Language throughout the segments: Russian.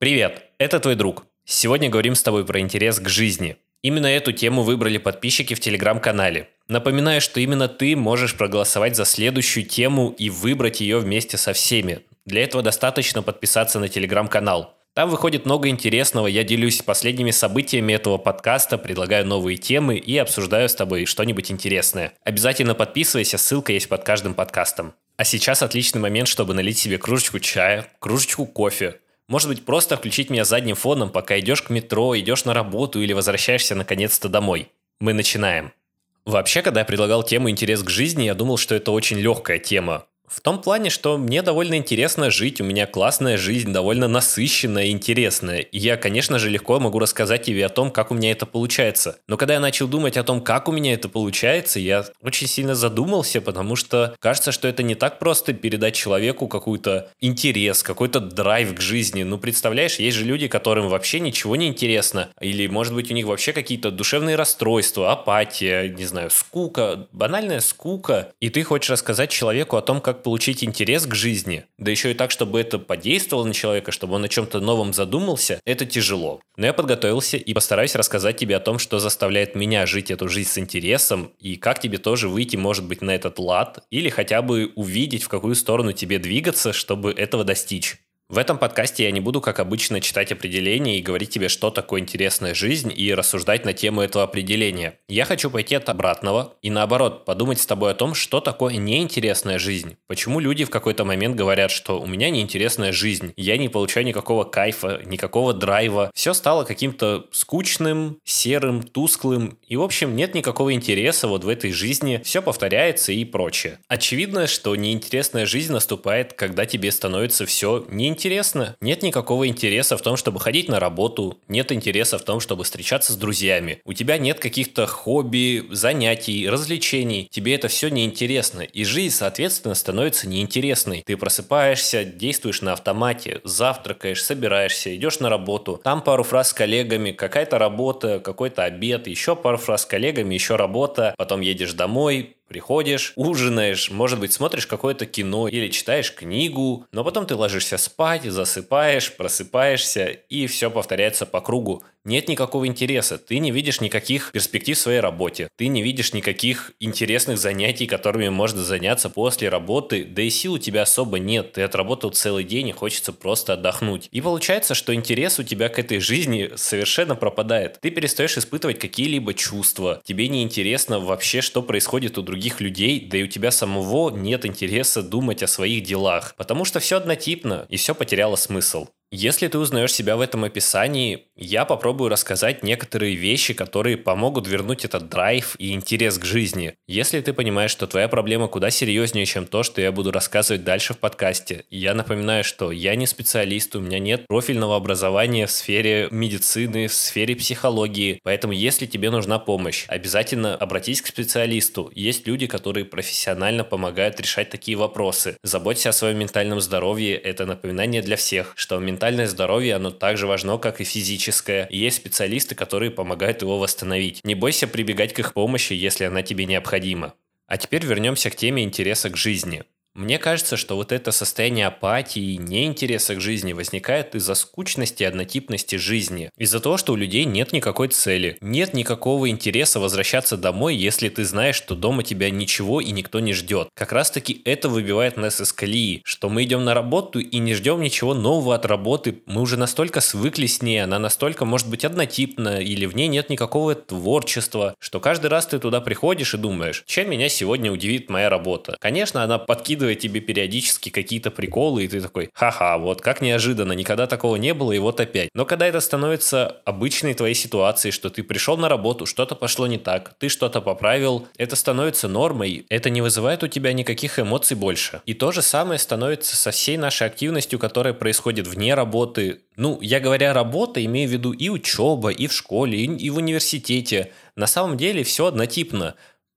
Привет, это твой друг. Сегодня говорим с тобой про интерес к жизни. Именно эту тему выбрали подписчики в телеграм-канале. Напоминаю, что именно ты можешь проголосовать за следующую тему и выбрать ее вместе со всеми. Для этого достаточно подписаться на телеграм-канал. Там выходит много интересного, я делюсь последними событиями этого подкаста, предлагаю новые темы и обсуждаю с тобой что-нибудь интересное. Обязательно подписывайся, ссылка есть под каждым подкастом. А сейчас отличный момент, чтобы налить себе кружечку чая, кружечку кофе, может быть, просто включить меня задним фоном, пока идешь к метро, идешь на работу или возвращаешься наконец-то домой. Мы начинаем. Вообще, когда я предлагал тему «Интерес к жизни», я думал, что это очень легкая тема. В том плане, что мне довольно интересно жить, у меня классная жизнь, довольно насыщенная и интересная. И я, конечно же, легко могу рассказать тебе о том, как у меня это получается. Но когда я начал думать о том, как у меня это получается, я очень сильно задумался, потому что кажется, что это не так просто передать человеку какой-то интерес, какой-то драйв к жизни. Ну, представляешь, есть же люди, которым вообще ничего не интересно. Или, может быть, у них вообще какие-то душевные расстройства, апатия, не знаю, скука, банальная скука. И ты хочешь рассказать человеку о том, как как получить интерес к жизни, да еще и так, чтобы это подействовало на человека, чтобы он о чем-то новом задумался, это тяжело. Но я подготовился и постараюсь рассказать тебе о том, что заставляет меня жить эту жизнь с интересом, и как тебе тоже выйти, может быть, на этот лад, или хотя бы увидеть, в какую сторону тебе двигаться, чтобы этого достичь. В этом подкасте я не буду, как обычно, читать определение и говорить тебе, что такое интересная жизнь, и рассуждать на тему этого определения. Я хочу пойти от обратного и наоборот подумать с тобой о том, что такое неинтересная жизнь. Почему люди в какой-то момент говорят, что у меня неинтересная жизнь, я не получаю никакого кайфа, никакого драйва. Все стало каким-то скучным, серым, тусклым, и в общем нет никакого интереса вот в этой жизни, все повторяется и прочее. Очевидно, что неинтересная жизнь наступает, когда тебе становится все неинтересно интересно. Нет никакого интереса в том, чтобы ходить на работу, нет интереса в том, чтобы встречаться с друзьями. У тебя нет каких-то хобби, занятий, развлечений. Тебе это все неинтересно. И жизнь, соответственно, становится неинтересной. Ты просыпаешься, действуешь на автомате, завтракаешь, собираешься, идешь на работу. Там пару фраз с коллегами, какая-то работа, какой-то обед, еще пару фраз с коллегами, еще работа. Потом едешь домой, Приходишь, ужинаешь, может быть, смотришь какое-то кино или читаешь книгу, но потом ты ложишься спать, засыпаешь, просыпаешься, и все повторяется по кругу. Нет никакого интереса, ты не видишь никаких перспектив в своей работе, ты не видишь никаких интересных занятий, которыми можно заняться после работы, да и сил у тебя особо нет, ты отработал целый день и хочется просто отдохнуть. И получается, что интерес у тебя к этой жизни совершенно пропадает. Ты перестаешь испытывать какие-либо чувства, тебе не интересно вообще, что происходит у других людей, да и у тебя самого нет интереса думать о своих делах, потому что все однотипно и все потеряло смысл. Если ты узнаешь себя в этом описании, я попробую рассказать некоторые вещи, которые помогут вернуть этот драйв и интерес к жизни. Если ты понимаешь, что твоя проблема куда серьезнее, чем то, что я буду рассказывать дальше в подкасте, я напоминаю, что я не специалист, у меня нет профильного образования в сфере медицины, в сфере психологии, поэтому если тебе нужна помощь, обязательно обратись к специалисту. Есть люди, которые профессионально помогают решать такие вопросы. Заботься о своем ментальном здоровье, это напоминание для всех, что ментальное ментальное здоровье, оно так же важно, как и физическое. И есть специалисты, которые помогают его восстановить. Не бойся прибегать к их помощи, если она тебе необходима. А теперь вернемся к теме интереса к жизни. Мне кажется, что вот это состояние апатии и неинтереса к жизни возникает из-за скучности и однотипности жизни. Из-за того, что у людей нет никакой цели. Нет никакого интереса возвращаться домой, если ты знаешь, что дома тебя ничего и никто не ждет. Как раз таки это выбивает нас из колеи, что мы идем на работу и не ждем ничего нового от работы. Мы уже настолько свыкли с ней, она настолько может быть однотипна или в ней нет никакого творчества, что каждый раз ты туда приходишь и думаешь, чем меня сегодня удивит моя работа. Конечно, она подкидывает подкидывает тебе периодически какие-то приколы, и ты такой, ха-ха, вот как неожиданно, никогда такого не было, и вот опять. Но когда это становится обычной твоей ситуацией, что ты пришел на работу, что-то пошло не так, ты что-то поправил, это становится нормой, это не вызывает у тебя никаких эмоций больше. И то же самое становится со всей нашей активностью, которая происходит вне работы. Ну, я говоря работа, имею в виду и учеба, и в школе, и, в университете. На самом деле все однотипно.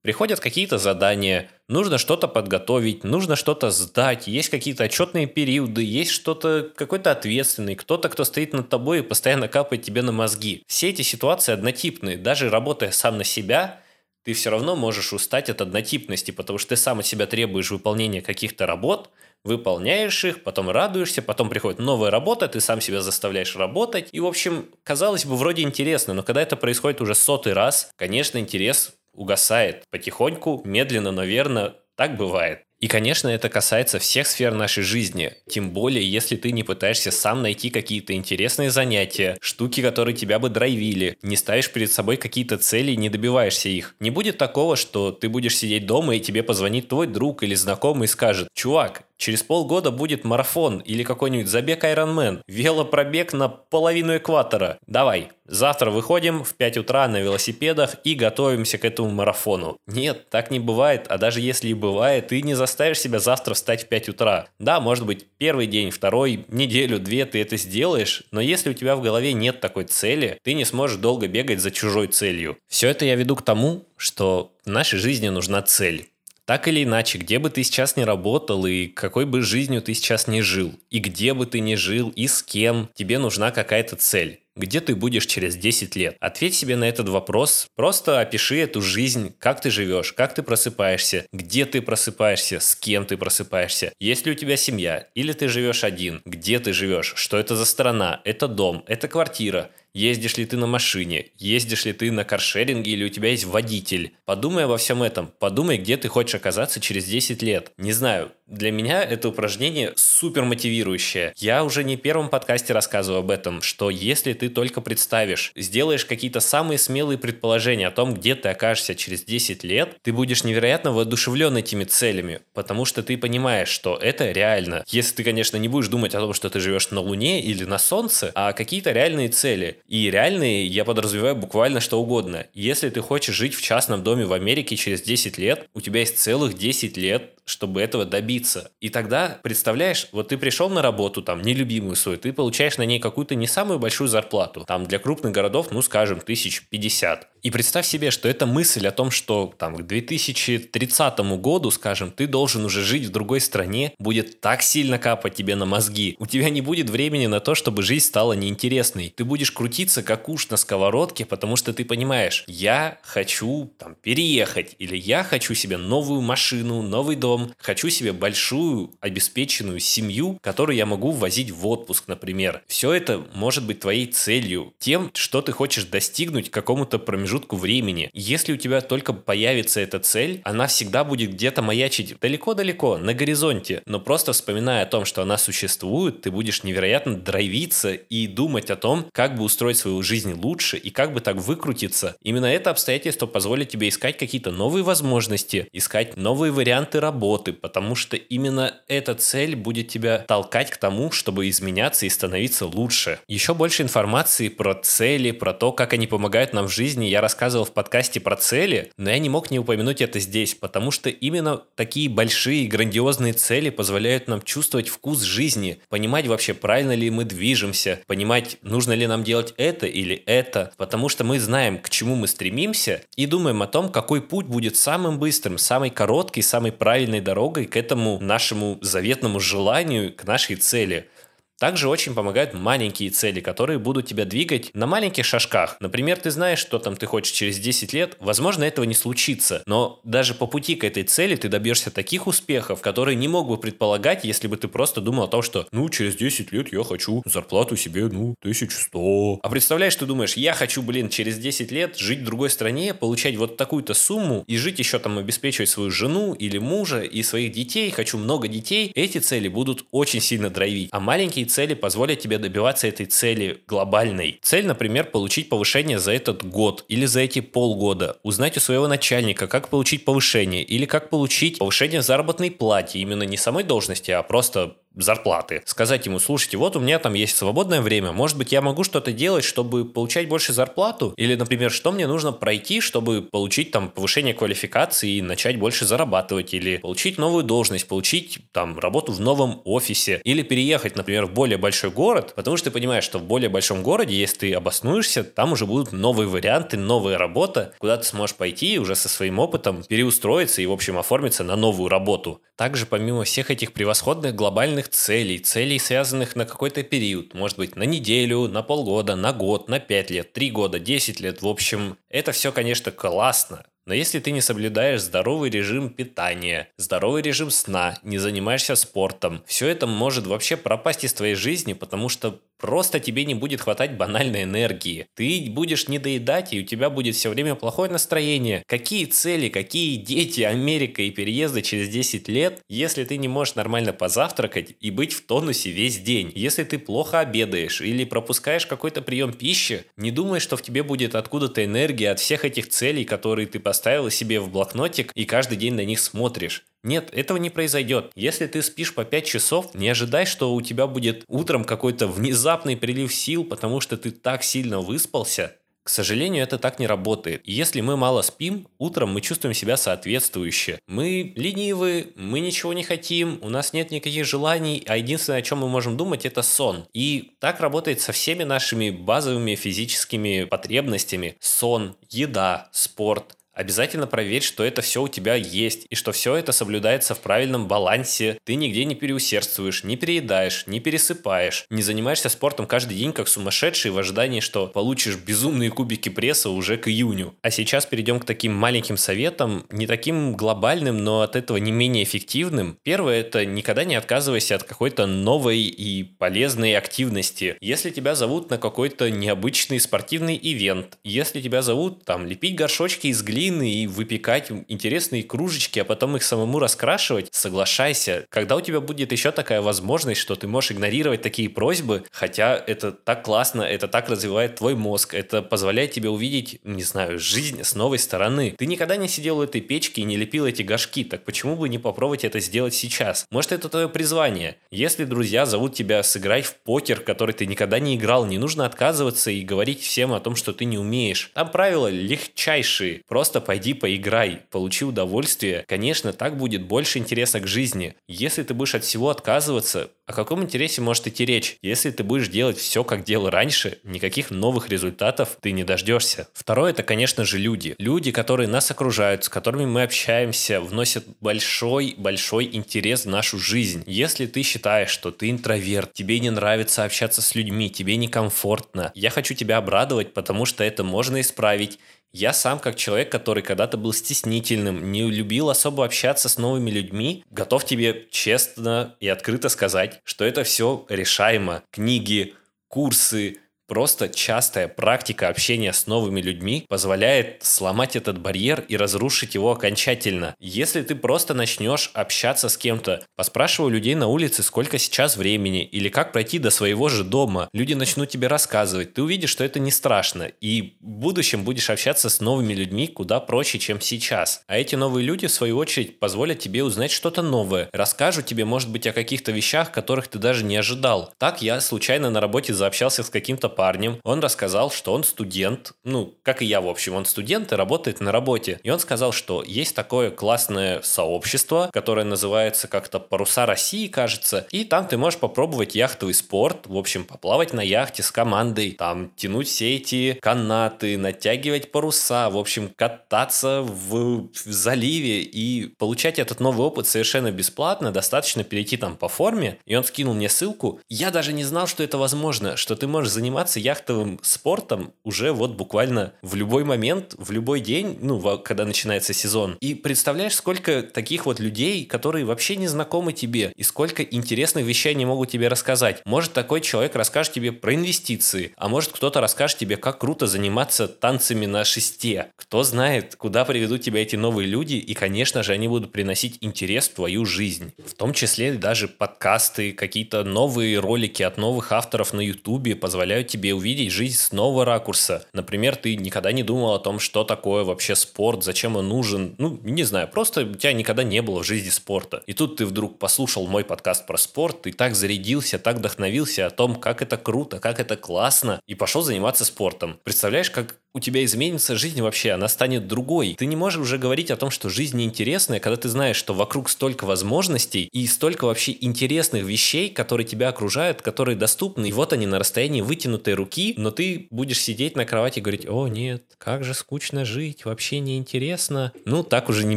Приходят какие-то задания, нужно что-то подготовить, нужно что-то сдать, есть какие-то отчетные периоды, есть что-то, какой-то ответственный, кто-то, кто стоит над тобой и постоянно капает тебе на мозги. Все эти ситуации однотипные. Даже работая сам на себя, ты все равно можешь устать от однотипности, потому что ты сам от себя требуешь выполнения каких-то работ, выполняешь их, потом радуешься, потом приходит новая работа, ты сам себя заставляешь работать. И, в общем, казалось бы, вроде интересно, но когда это происходит уже сотый раз, конечно, интерес угасает потихоньку, медленно, но верно, так бывает. И, конечно, это касается всех сфер нашей жизни. Тем более, если ты не пытаешься сам найти какие-то интересные занятия, штуки, которые тебя бы драйвили, не ставишь перед собой какие-то цели и не добиваешься их. Не будет такого, что ты будешь сидеть дома и тебе позвонит твой друг или знакомый и скажет, чувак, Через полгода будет марафон или какой-нибудь забег Ironman, велопробег на половину экватора. Давай, завтра выходим в 5 утра на велосипедах и готовимся к этому марафону. Нет, так не бывает, а даже если и бывает, ты не заставишь себя завтра встать в 5 утра. Да, может быть, первый день, второй, неделю, две ты это сделаешь, но если у тебя в голове нет такой цели, ты не сможешь долго бегать за чужой целью. Все это я веду к тому, что в нашей жизни нужна цель. Так или иначе, где бы ты сейчас ни работал и какой бы жизнью ты сейчас не жил, и где бы ты ни жил, и с кем, тебе нужна какая-то цель. Где ты будешь через 10 лет? Ответь себе на этот вопрос. Просто опиши эту жизнь, как ты живешь, как ты просыпаешься, где ты просыпаешься, с кем ты просыпаешься. Есть ли у тебя семья? Или ты живешь один? Где ты живешь? Что это за страна? Это дом? Это квартира? Ездишь ли ты на машине? Ездишь ли ты на каршеринге или у тебя есть водитель? Подумай обо всем этом. Подумай, где ты хочешь оказаться через 10 лет. Не знаю, для меня это упражнение супер мотивирующее. Я уже не в первом подкасте рассказывал об этом, что если ты только представишь, сделаешь какие-то самые смелые предположения о том, где ты окажешься через 10 лет, ты будешь невероятно воодушевлен этими целями, потому что ты понимаешь, что это реально. Если ты, конечно, не будешь думать о том, что ты живешь на Луне или на Солнце, а какие-то реальные цели. И реальные я подразумеваю буквально что угодно. Если ты хочешь жить в частном доме в Америке через 10 лет, у тебя есть целых 10 лет, чтобы этого добиться. И тогда, представляешь, вот ты пришел на работу, там, нелюбимую свою, ты получаешь на ней какую-то не самую большую зарплату. Там для крупных городов, ну, скажем, тысяч пятьдесят. И представь себе, что эта мысль о том, что там к 2030 году, скажем, ты должен уже жить в другой стране, будет так сильно капать тебе на мозги. У тебя не будет времени на то, чтобы жизнь стала неинтересной. Ты будешь крутиться как уж на сковородке, потому что ты понимаешь, я хочу там переехать, или я хочу себе новую машину, новый дом, хочу себе большую обеспеченную семью, которую я могу возить в отпуск, например. Все это может быть твоей целью, тем, что ты хочешь достигнуть какому-то промежутку времени. Если у тебя только появится эта цель, она всегда будет где-то маячить далеко-далеко, на горизонте. Но просто вспоминая о том, что она существует, ты будешь невероятно драйвиться и думать о том, как бы устроить свою жизнь лучше и как бы так выкрутиться. Именно это обстоятельство позволит тебе искать какие-то новые возможности, искать новые варианты работы, потому что именно эта цель будет тебя толкать к тому, чтобы изменяться и становиться лучше. Еще больше информации про цели, про то, как они помогают нам в жизни, я рассказывал в подкасте про цели, но я не мог не упомянуть это здесь, потому что именно такие большие грандиозные цели позволяют нам чувствовать вкус жизни, понимать вообще, правильно ли мы движемся, понимать, нужно ли нам делать это или это, потому что мы знаем, к чему мы стремимся и думаем о том, какой путь будет самым быстрым, самой короткой, самой правильной дорогой к этому нашему заветному желанию, к нашей цели. Также очень помогают маленькие цели, которые будут тебя двигать на маленьких шажках. Например, ты знаешь, что там ты хочешь через 10 лет, возможно, этого не случится, но даже по пути к этой цели ты добьешься таких успехов, которые не мог бы предполагать, если бы ты просто думал о том, что ну, через 10 лет я хочу зарплату себе, ну, 1100. А представляешь, ты думаешь, я хочу, блин, через 10 лет жить в другой стране, получать вот такую-то сумму и жить еще там, обеспечивать свою жену или мужа и своих детей, хочу много детей, эти цели будут очень сильно драйвить. А маленькие цели позволят тебе добиваться этой цели глобальной. Цель, например, получить повышение за этот год или за эти полгода, узнать у своего начальника, как получить повышение или как получить повышение заработной плате, именно не самой должности, а просто зарплаты. Сказать ему, слушайте, вот у меня там есть свободное время, может быть, я могу что-то делать, чтобы получать больше зарплату? Или, например, что мне нужно пройти, чтобы получить там повышение квалификации и начать больше зарабатывать? Или получить новую должность, получить там работу в новом офисе? Или переехать, например, в более большой город? Потому что ты понимаешь, что в более большом городе, если ты обоснуешься, там уже будут новые варианты, новая работа, куда ты сможешь пойти уже со своим опытом переустроиться и, в общем, оформиться на новую работу. Также, помимо всех этих превосходных глобальных конкретных целей, целей, связанных на какой-то период, может быть, на неделю, на полгода, на год, на пять лет, три года, десять лет, в общем, это все, конечно, классно, Но если ты не соблюдаешь здоровый режим питания, здоровый режим сна, не занимаешься спортом, все это может вообще пропасть из твоей жизни, потому что Просто тебе не будет хватать банальной энергии. Ты будешь недоедать, и у тебя будет все время плохое настроение. Какие цели, какие дети, Америка и переезды через 10 лет, если ты не можешь нормально позавтракать и быть в тонусе весь день? Если ты плохо обедаешь или пропускаешь какой-то прием пищи, не думай, что в тебе будет откуда-то энергия от всех этих целей, которые ты поставил себе в блокнотик и каждый день на них смотришь. Нет, этого не произойдет. Если ты спишь по 5 часов, не ожидай, что у тебя будет утром какой-то внезапный прилив сил, потому что ты так сильно выспался. К сожалению, это так не работает. Если мы мало спим, утром мы чувствуем себя соответствующе. Мы ленивы, мы ничего не хотим, у нас нет никаких желаний, а единственное, о чем мы можем думать, это сон. И так работает со всеми нашими базовыми физическими потребностями. Сон, еда, спорт, Обязательно проверь, что это все у тебя есть, и что все это соблюдается в правильном балансе. Ты нигде не переусердствуешь, не переедаешь, не пересыпаешь, не занимаешься спортом каждый день как сумасшедший в ожидании, что получишь безумные кубики пресса уже к июню. А сейчас перейдем к таким маленьким советам, не таким глобальным, но от этого не менее эффективным. Первое – это никогда не отказывайся от какой-то новой и полезной активности. Если тебя зовут на какой-то необычный спортивный ивент, если тебя зовут там лепить горшочки из глины, глины и выпекать интересные кружечки, а потом их самому раскрашивать, соглашайся. Когда у тебя будет еще такая возможность, что ты можешь игнорировать такие просьбы, хотя это так классно, это так развивает твой мозг, это позволяет тебе увидеть, не знаю, жизнь с новой стороны. Ты никогда не сидел у этой печки и не лепил эти горшки, так почему бы не попробовать это сделать сейчас? Может, это твое призвание? Если друзья зовут тебя сыграть в покер, который ты никогда не играл, не нужно отказываться и говорить всем о том, что ты не умеешь. Там правила легчайшие. Просто Просто пойди поиграй, получи удовольствие. Конечно, так будет больше интереса к жизни. Если ты будешь от всего отказываться, о каком интересе может идти речь? Если ты будешь делать все, как делал раньше, никаких новых результатов ты не дождешься. Второе, это, конечно же, люди. Люди, которые нас окружают, с которыми мы общаемся, вносят большой-большой интерес в нашу жизнь. Если ты считаешь, что ты интроверт, тебе не нравится общаться с людьми, тебе некомфортно, я хочу тебя обрадовать, потому что это можно исправить я сам, как человек, который когда-то был стеснительным, не любил особо общаться с новыми людьми, готов тебе честно и открыто сказать, что это все решаемо. Книги, курсы, Просто частая практика общения с новыми людьми позволяет сломать этот барьер и разрушить его окончательно. Если ты просто начнешь общаться с кем-то, поспрашивай людей на улице, сколько сейчас времени или как пройти до своего же дома, люди начнут тебе рассказывать, ты увидишь, что это не страшно, и в будущем будешь общаться с новыми людьми куда проще, чем сейчас. А эти новые люди, в свою очередь, позволят тебе узнать что-то новое, расскажут тебе, может быть, о каких-то вещах, которых ты даже не ожидал. Так я случайно на работе заобщался с каким-то парнем. Он рассказал, что он студент, ну, как и я, в общем, он студент и работает на работе. И он сказал, что есть такое классное сообщество, которое называется как-то «Паруса России», кажется, и там ты можешь попробовать яхтовый спорт, в общем, поплавать на яхте с командой, там тянуть все эти канаты, натягивать паруса, в общем, кататься в, в заливе и получать этот новый опыт совершенно бесплатно, достаточно перейти там по форме, и он скинул мне ссылку. Я даже не знал, что это возможно, что ты можешь заниматься заниматься яхтовым спортом уже вот буквально в любой момент, в любой день, ну, когда начинается сезон. И представляешь, сколько таких вот людей, которые вообще не знакомы тебе, и сколько интересных вещей они могут тебе рассказать. Может, такой человек расскажет тебе про инвестиции, а может, кто-то расскажет тебе, как круто заниматься танцами на шесте. Кто знает, куда приведут тебя эти новые люди, и, конечно же, они будут приносить интерес в твою жизнь. В том числе даже подкасты, какие-то новые ролики от новых авторов на ютубе позволяют тебе тебе увидеть жизнь с нового ракурса. Например, ты никогда не думал о том, что такое вообще спорт, зачем он нужен. Ну, не знаю, просто у тебя никогда не было в жизни спорта. И тут ты вдруг послушал мой подкаст про спорт, ты так зарядился, так вдохновился о том, как это круто, как это классно, и пошел заниматься спортом. Представляешь, как у тебя изменится жизнь вообще, она станет другой. Ты не можешь уже говорить о том, что жизнь неинтересная, когда ты знаешь, что вокруг столько возможностей и столько вообще интересных вещей, которые тебя окружают, которые доступны. И вот они на расстоянии вытянутой руки, но ты будешь сидеть на кровати и говорить, о нет, как же скучно жить, вообще неинтересно. Ну, так уже не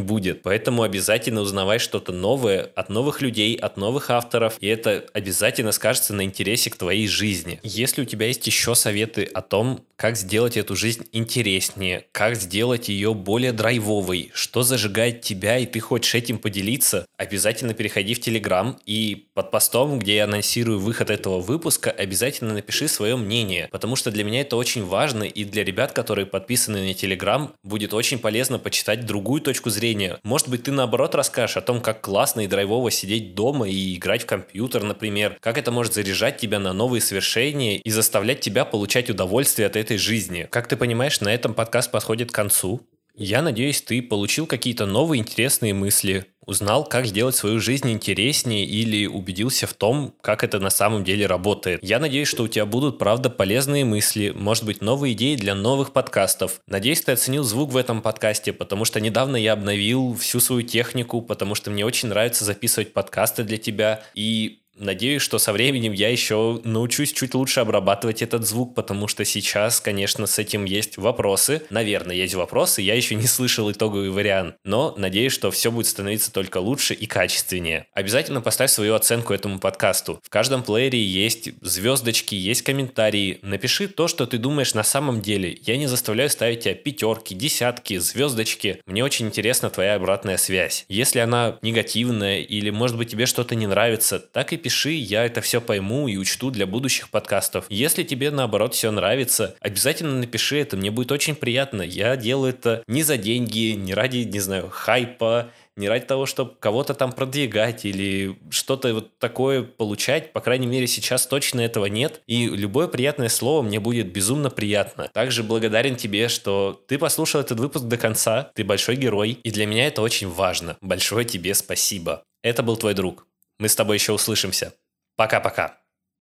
будет. Поэтому обязательно узнавай что-то новое от новых людей, от новых авторов, и это обязательно скажется на интересе к твоей жизни. Если у тебя есть еще советы о том, как сделать эту жизнь интереснее, как сделать ее более драйвовой, что зажигает тебя и ты хочешь этим поделиться, обязательно переходи в Телеграм и под постом, где я анонсирую выход этого выпуска, обязательно напиши свое мнение, потому что для меня это очень важно и для ребят, которые подписаны на Телеграм, будет очень полезно почитать другую точку зрения. Может быть, ты наоборот расскажешь о том, как классно и драйвово сидеть дома и играть в компьютер, например, как это может заряжать тебя на новые свершения и заставлять тебя получать удовольствие от этой жизни. Как ты понимаешь, на этом подкаст подходит к концу. Я надеюсь, ты получил какие-то новые интересные мысли, узнал, как сделать свою жизнь интереснее или убедился в том, как это на самом деле работает. Я надеюсь, что у тебя будут, правда, полезные мысли, может быть, новые идеи для новых подкастов. Надеюсь, ты оценил звук в этом подкасте, потому что недавно я обновил всю свою технику, потому что мне очень нравится записывать подкасты для тебя, и Надеюсь, что со временем я еще научусь чуть лучше обрабатывать этот звук, потому что сейчас, конечно, с этим есть вопросы. Наверное, есть вопросы, я еще не слышал итоговый вариант, но надеюсь, что все будет становиться только лучше и качественнее. Обязательно поставь свою оценку этому подкасту. В каждом плеере есть звездочки, есть комментарии. Напиши то, что ты думаешь на самом деле. Я не заставляю ставить тебя пятерки, десятки, звездочки. Мне очень интересна твоя обратная связь. Если она негативная или, может быть, тебе что-то не нравится, так и пиши, я это все пойму и учту для будущих подкастов. Если тебе, наоборот, все нравится, обязательно напиши это, мне будет очень приятно. Я делаю это не за деньги, не ради, не знаю, хайпа, не ради того, чтобы кого-то там продвигать или что-то вот такое получать. По крайней мере, сейчас точно этого нет. И любое приятное слово мне будет безумно приятно. Также благодарен тебе, что ты послушал этот выпуск до конца. Ты большой герой. И для меня это очень важно. Большое тебе спасибо. Это был твой друг. Мы с тобой еще услышимся. Пока-пока.